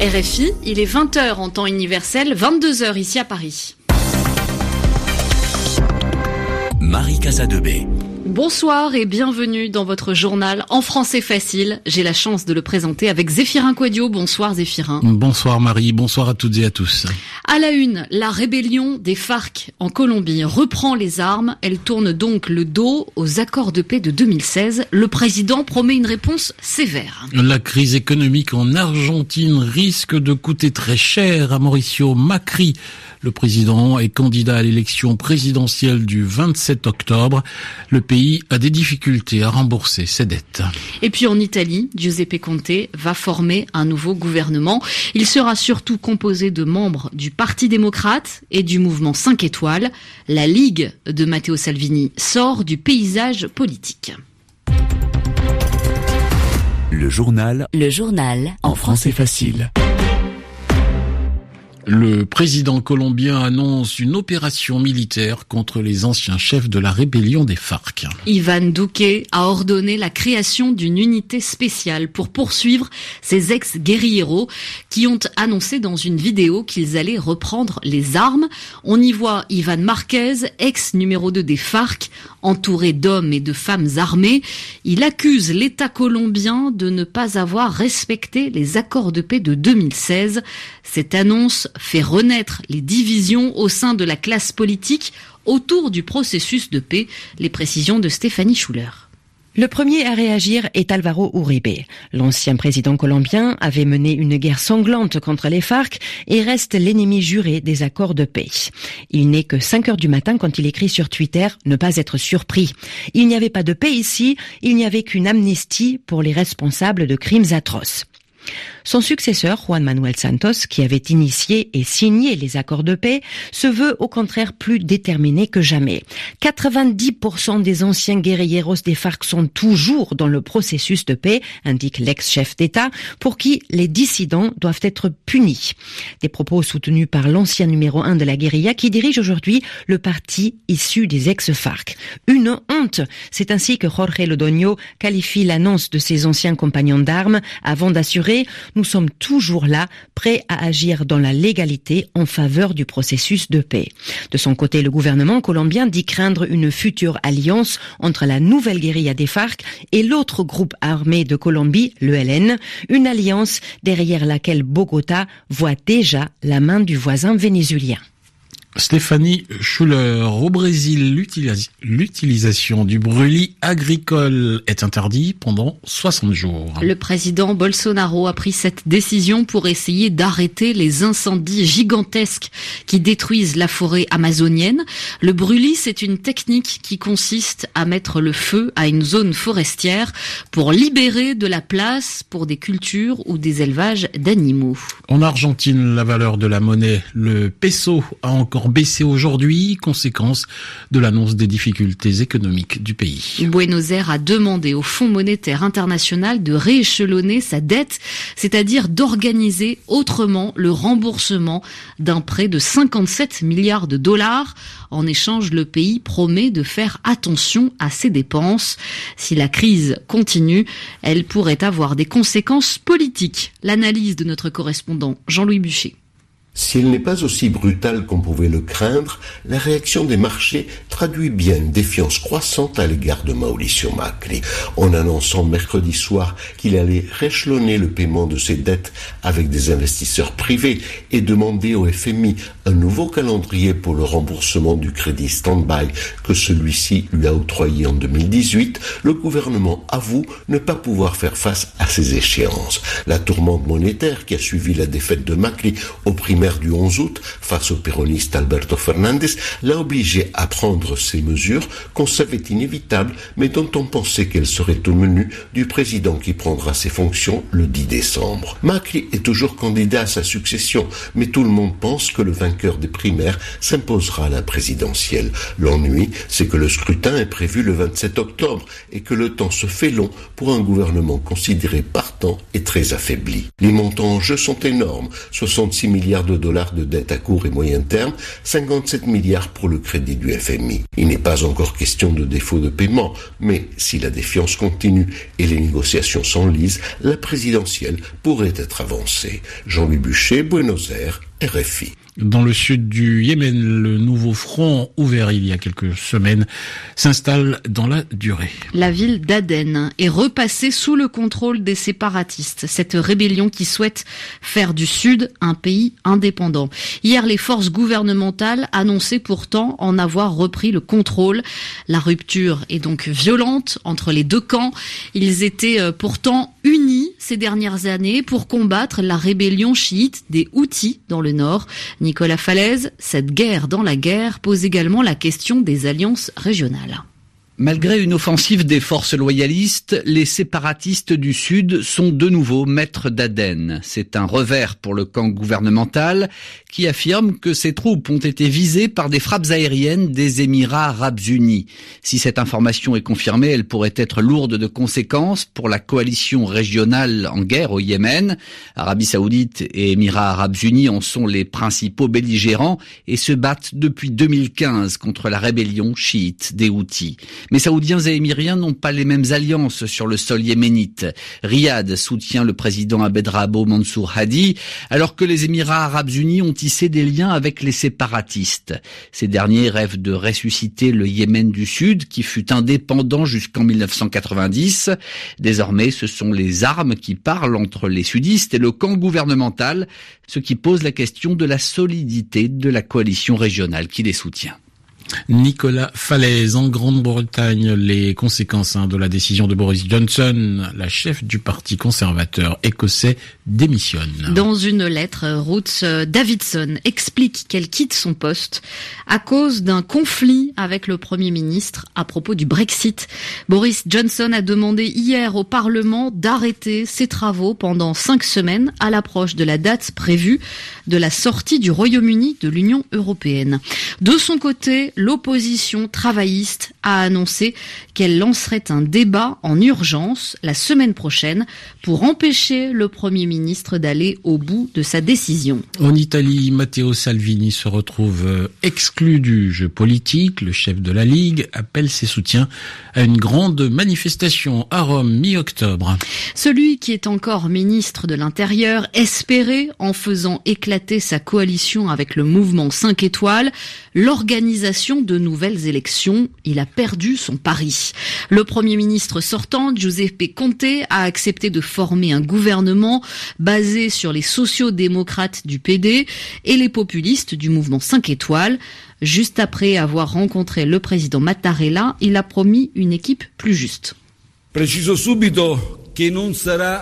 RFI, il est 20h en temps universel, 22h ici à Paris. Marie Casadebé. Bonsoir et bienvenue dans votre journal en français facile. J'ai la chance de le présenter avec Zéphirin Quadio. Bonsoir Zéphirin. Bonsoir Marie, bonsoir à toutes et à tous. À la une, la rébellion des FARC en Colombie reprend les armes. Elle tourne donc le dos aux accords de paix de 2016. Le président promet une réponse sévère. La crise économique en Argentine risque de coûter très cher à Mauricio Macri. Le président est candidat à l'élection présidentielle du 27 octobre. Le pays a des difficultés à rembourser ses dettes. Et puis en Italie, Giuseppe Conte va former un nouveau gouvernement. Il sera surtout composé de membres du Parti démocrate et du mouvement 5 étoiles. La Ligue de Matteo Salvini sort du paysage politique. Le journal. Le journal. En français facile. Le président colombien annonce une opération militaire contre les anciens chefs de la rébellion des FARC. Ivan Duque a ordonné la création d'une unité spéciale pour poursuivre ces ex-guerrilleros qui ont annoncé dans une vidéo qu'ils allaient reprendre les armes. On y voit Ivan Marquez, ex numéro 2 des FARC, entouré d'hommes et de femmes armés. Il accuse l'État colombien de ne pas avoir respecté les accords de paix de 2016. Cette annonce fait renaître les divisions au sein de la classe politique autour du processus de paix. Les précisions de Stéphanie Schuller. Le premier à réagir est Alvaro Uribe. L'ancien président colombien avait mené une guerre sanglante contre les FARC et reste l'ennemi juré des accords de paix. Il n'est que 5 heures du matin quand il écrit sur Twitter ne pas être surpris. Il n'y avait pas de paix ici, il n'y avait qu'une amnistie pour les responsables de crimes atroces. Son successeur, Juan Manuel Santos, qui avait initié et signé les accords de paix, se veut au contraire plus déterminé que jamais. 90% des anciens guerrilleros des FARC sont toujours dans le processus de paix, indique l'ex-chef d'État, pour qui les dissidents doivent être punis. Des propos soutenus par l'ancien numéro 1 de la guérilla qui dirige aujourd'hui le parti issu des ex-FARC. Une honte. C'est ainsi que Jorge Lodoño qualifie l'annonce de ses anciens compagnons d'armes avant d'assurer nous sommes toujours là, prêts à agir dans la légalité en faveur du processus de paix. De son côté, le gouvernement colombien dit craindre une future alliance entre la nouvelle guérilla des FARC et l'autre groupe armé de Colombie, le LN, une alliance derrière laquelle Bogota voit déjà la main du voisin vénézuélien. Stéphanie Schuller, au Brésil, l'utilisation du brûlis agricole est interdit pendant 60 jours. Le président Bolsonaro a pris cette décision pour essayer d'arrêter les incendies gigantesques qui détruisent la forêt amazonienne. Le brûlis, c'est une technique qui consiste à mettre le feu à une zone forestière pour libérer de la place pour des cultures ou des élevages d'animaux. En Argentine, la valeur de la monnaie, le peso, a encore baissé aujourd'hui, conséquence de l'annonce des difficultés économiques du pays. Buenos Aires a demandé au Fonds monétaire international de rééchelonner sa dette, c'est-à-dire d'organiser autrement le remboursement d'un prêt de 57 milliards de dollars. En échange, le pays promet de faire attention à ses dépenses. Si la crise continue, elle pourrait avoir des conséquences politiques. L'analyse de notre correspondant Jean-Louis Buchet. S'il n'est pas aussi brutal qu'on pouvait le craindre, la réaction des marchés traduit bien une défiance croissante à l'égard de Mauricio Macri, en annonçant mercredi soir qu'il allait réchelonner le paiement de ses dettes avec des investisseurs privés et demander au FMI un nouveau calendrier pour le remboursement du crédit stand-by que celui-ci lui a octroyé en 2018, le gouvernement avoue ne pas pouvoir faire face à ces échéances. La tourmente monétaire qui a suivi la défaite de Macri au du 11 août, face au péroniste Alberto Fernandez, l'a obligé à prendre ces mesures qu'on savait inévitables, mais dont on pensait qu'elles seraient au menu du président qui prendra ses fonctions le 10 décembre. Macri est toujours candidat à sa succession, mais tout le monde pense que le vainqueur des primaires s'imposera à la présidentielle. L'ennui, c'est que le scrutin est prévu le 27 octobre et que le temps se fait long pour un gouvernement considéré partant et très affaibli. Les montants en jeu sont énormes, 66 milliards de dollars de dette à court et moyen terme, 57 milliards pour le crédit du FMI. Il n'est pas encore question de défaut de paiement, mais si la défiance continue et les négociations s'enlisent, la présidentielle pourrait être avancée. Jean-Louis Buchet, Buenos Aires, RFI. Dans le sud du Yémen, le nouveau front ouvert il y a quelques semaines s'installe dans la durée. La ville d'Aden est repassée sous le contrôle des séparatistes, cette rébellion qui souhaite faire du sud un pays indépendant. Hier, les forces gouvernementales annonçaient pourtant en avoir repris le contrôle. La rupture est donc violente entre les deux camps. Ils étaient euh, pourtant unis ces dernières années pour combattre la rébellion chiite des Houthis dans le nord. Nicolas Falaise, cette guerre dans la guerre pose également la question des alliances régionales. Malgré une offensive des forces loyalistes, les séparatistes du Sud sont de nouveau maîtres d'Aden. C'est un revers pour le camp gouvernemental qui affirme que ses troupes ont été visées par des frappes aériennes des Émirats arabes unis. Si cette information est confirmée, elle pourrait être lourde de conséquences pour la coalition régionale en guerre au Yémen. Arabie saoudite et Émirats arabes unis en sont les principaux belligérants et se battent depuis 2015 contre la rébellion chiite des Houthis. Mais Saoudiens et Émiriens n'ont pas les mêmes alliances sur le sol yéménite. Riyad soutient le président Abed Mansour Hadi, alors que les Émirats arabes unis ont tissé des liens avec les séparatistes. Ces derniers rêvent de ressusciter le Yémen du Sud, qui fut indépendant jusqu'en 1990. Désormais, ce sont les armes qui parlent entre les sudistes et le camp gouvernemental, ce qui pose la question de la solidité de la coalition régionale qui les soutient. Nicolas Falaise en Grande-Bretagne, les conséquences hein, de la décision de Boris Johnson, la chef du parti conservateur écossais, démissionne. Dans une lettre, Ruth Davidson explique qu'elle quitte son poste à cause d'un conflit avec le Premier ministre à propos du Brexit. Boris Johnson a demandé hier au Parlement d'arrêter ses travaux pendant cinq semaines à l'approche de la date prévue de la sortie du Royaume-Uni de l'Union européenne. De son côté, l'opposition travailliste a annoncé qu'elle lancerait un débat en urgence la semaine prochaine pour empêcher le Premier ministre d'aller au bout de sa décision. En Italie, Matteo Salvini se retrouve euh, exclu du jeu politique. Le chef de la Ligue appelle ses soutiens à une grande manifestation à Rome mi-octobre. Celui qui est encore ministre de l'Intérieur espérait, en faisant éclater sa coalition avec le mouvement 5 étoiles, l'organisation de nouvelles élections. Il a perdu son pari. Le Premier ministre sortant, Giuseppe Conte, a accepté de former un gouvernement basé sur les sociaux-démocrates du PD et les populistes du mouvement 5 étoiles. Juste après avoir rencontré le président Mattarella, il a promis une équipe plus juste.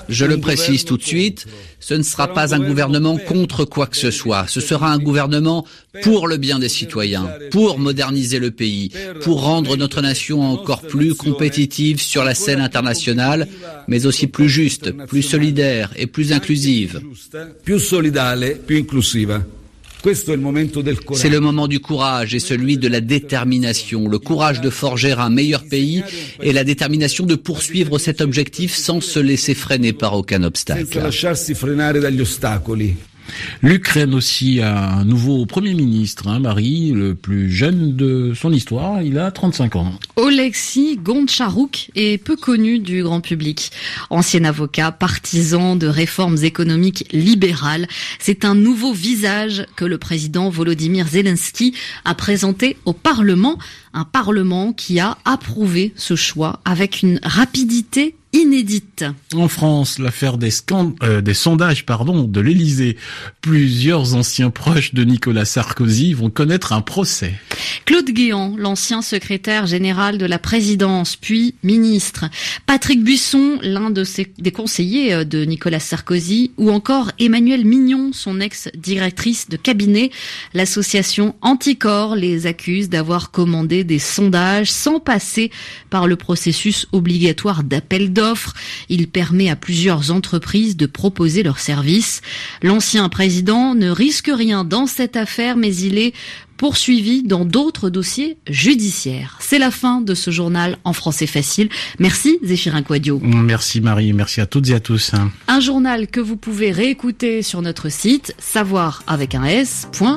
Je le précise tout de suite, ce ne sera pas un gouvernement contre quoi que ce soit, ce sera un gouvernement pour le bien des citoyens, pour moderniser le pays, pour rendre notre nation encore plus compétitive sur la scène internationale, mais aussi plus juste, plus solidaire et plus inclusive. C'est le moment du courage et celui de la détermination, le courage de forger un meilleur pays et la détermination de poursuivre cet objectif sans se laisser freiner par aucun obstacle. L'Ukraine aussi a un nouveau Premier ministre, hein, Marie, le plus jeune de son histoire, il a 35 ans. Oleksiy Goncharuk est peu connu du grand public. Ancien avocat, partisan de réformes économiques libérales, c'est un nouveau visage que le président Volodymyr Zelensky a présenté au Parlement, un Parlement qui a approuvé ce choix avec une rapidité inédite. En France, l'affaire des, euh, des sondages pardon, de l'Élysée. Plusieurs anciens proches de Nicolas Sarkozy vont connaître un procès. Claude Guéant, l'ancien secrétaire général de la présidence, puis ministre. Patrick Buisson, l'un de ses, des conseillers euh, de Nicolas Sarkozy, ou encore Emmanuel Mignon, son ex-directrice de cabinet. L'association Anticor les accuse d'avoir commandé des sondages sans passer par le processus obligatoire d'appel d'offres Il permet à plusieurs entreprises de proposer leurs services. L'ancien président ne risque rien dans cette affaire, mais il est poursuivi dans d'autres dossiers judiciaires. C'est la fin de ce journal en français facile. Merci Zéphirin Quadio. Merci Marie, merci à toutes et à tous. Un journal que vous pouvez réécouter sur notre site savoir avec un s.rfi.fr.